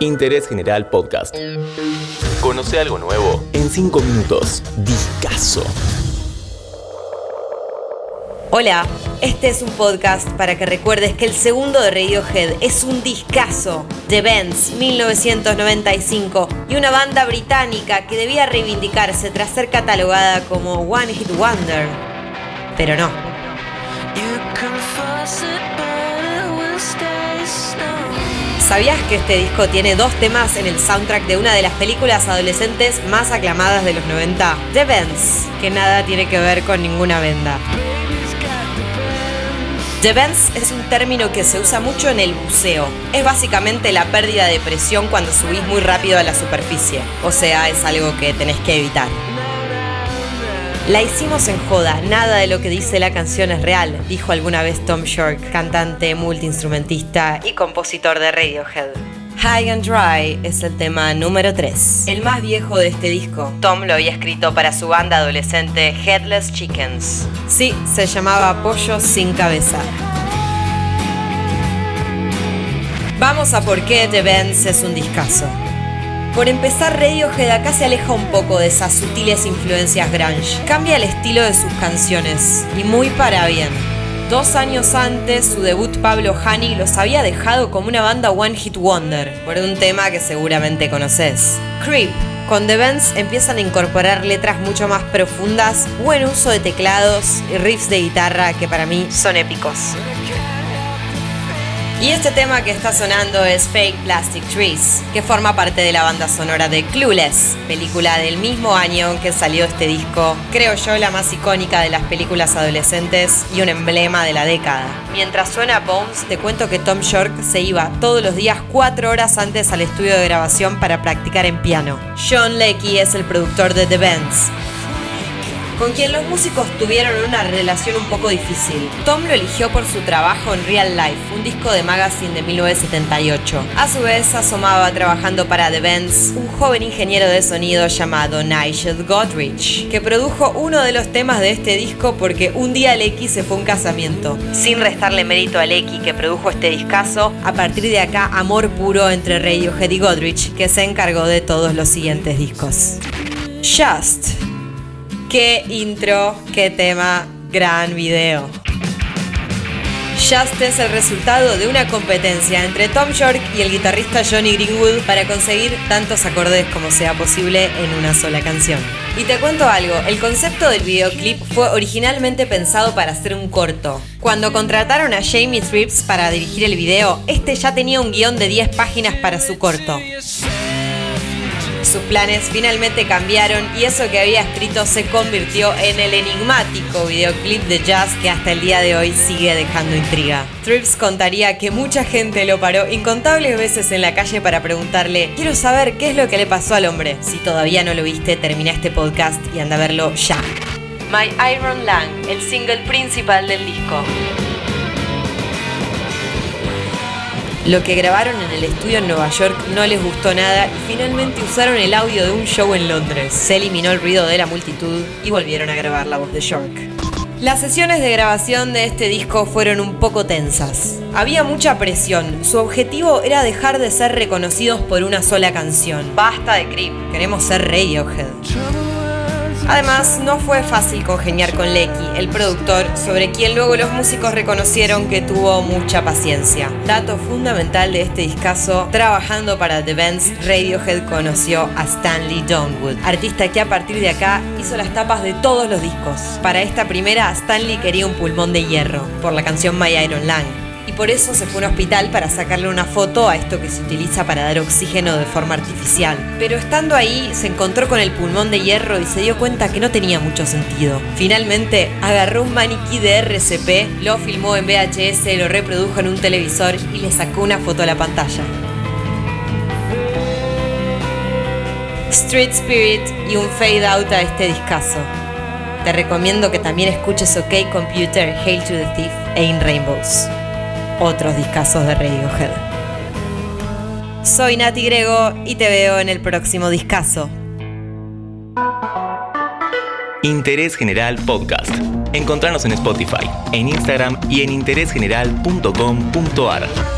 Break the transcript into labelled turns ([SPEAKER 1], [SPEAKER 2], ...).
[SPEAKER 1] Interés General Podcast. Conoce algo nuevo en 5 minutos. Discaso.
[SPEAKER 2] Hola, este es un podcast para que recuerdes que el segundo de Radiohead es un discazo de Benz 1995 y una banda británica que debía reivindicarse tras ser catalogada como One Hit Wonder. Pero no. ¿Sabías que este disco tiene dos temas en el soundtrack de una de las películas adolescentes más aclamadas de los 90? The Bends, que nada tiene que ver con ninguna venda. The Bends es un término que se usa mucho en el buceo. Es básicamente la pérdida de presión cuando subís muy rápido a la superficie. O sea, es algo que tenés que evitar. La hicimos en joda, nada de lo que dice la canción es real, dijo alguna vez Tom York, cantante, multiinstrumentista y compositor de Radiohead. High and Dry es el tema número 3, el más viejo de este disco. Tom lo había escrito para su banda adolescente Headless Chickens. Sí, se llamaba Pollo sin cabeza. Vamos a por qué The Benz es un discazo. Por empezar, Radiohead acá se aleja un poco de esas sutiles influencias grunge. Cambia el estilo de sus canciones, y muy para bien. Dos años antes, su debut Pablo Honey los había dejado como una banda One Hit Wonder, por un tema que seguramente conoces. Creep. Con The Bands empiezan a incorporar letras mucho más profundas, buen uso de teclados y riffs de guitarra que para mí son épicos. Y este tema que está sonando es Fake Plastic Trees, que forma parte de la banda sonora de Clueless, película del mismo año en que salió este disco, creo yo la más icónica de las películas adolescentes y un emblema de la década. Mientras suena Bones, te cuento que Tom York se iba todos los días cuatro horas antes al estudio de grabación para practicar en piano. John Leckie es el productor de The Bands, con quien los músicos tuvieron una relación un poco difícil. Tom lo eligió por su trabajo en Real Life, un disco de magazine de 1978. A su vez, asomaba trabajando para The Benz un joven ingeniero de sonido llamado Nigel Godrich, que produjo uno de los temas de este disco porque un día Lecky se fue a un casamiento. Sin restarle mérito a Lecky que produjo este discazo, a partir de acá amor puro entre Radiohead y Godrich, que se encargó de todos los siguientes discos. Just Qué intro, qué tema, gran video. Just es el resultado de una competencia entre Tom York y el guitarrista Johnny Greenwood para conseguir tantos acordes como sea posible en una sola canción. Y te cuento algo, el concepto del videoclip fue originalmente pensado para hacer un corto. Cuando contrataron a Jamie Thrips para dirigir el video, este ya tenía un guion de 10 páginas para su corto sus planes finalmente cambiaron y eso que había escrito se convirtió en el enigmático videoclip de jazz que hasta el día de hoy sigue dejando intriga. Trips contaría que mucha gente lo paró incontables veces en la calle para preguntarle, quiero saber qué es lo que le pasó al hombre. Si todavía no lo viste, termina este podcast y anda a verlo ya. My Iron Lang, el single principal del disco. Lo que grabaron en el estudio en Nueva York no les gustó nada y finalmente usaron el audio de un show en Londres. Se eliminó el ruido de la multitud y volvieron a grabar la voz de York. Las sesiones de grabación de este disco fueron un poco tensas. Había mucha presión. Su objetivo era dejar de ser reconocidos por una sola canción. Basta de Creep. Queremos ser Radiohead. Además, no fue fácil congeniar con Lecky, el productor, sobre quien luego los músicos reconocieron que tuvo mucha paciencia. Dato fundamental de este discazo, trabajando para The Bands, Radiohead conoció a Stanley Donwood, artista que a partir de acá hizo las tapas de todos los discos. Para esta primera, Stanley quería un pulmón de hierro, por la canción My Iron Lang y por eso se fue a un hospital para sacarle una foto a esto que se utiliza para dar oxígeno de forma artificial. Pero estando ahí se encontró con el pulmón de hierro y se dio cuenta que no tenía mucho sentido. Finalmente agarró un maniquí de RCP, lo filmó en VHS, lo reprodujo en un televisor y le sacó una foto a la pantalla. Street Spirit y un fade out a este discazo. Te recomiendo que también escuches OK Computer, Hail to the Thief e In Rainbows otros discazos de Radiohead. Soy Nati Grego y te veo en el próximo discazo.
[SPEAKER 1] Interés General Podcast. Encontrarnos en Spotify, en Instagram y en interésgeneral.com.ar.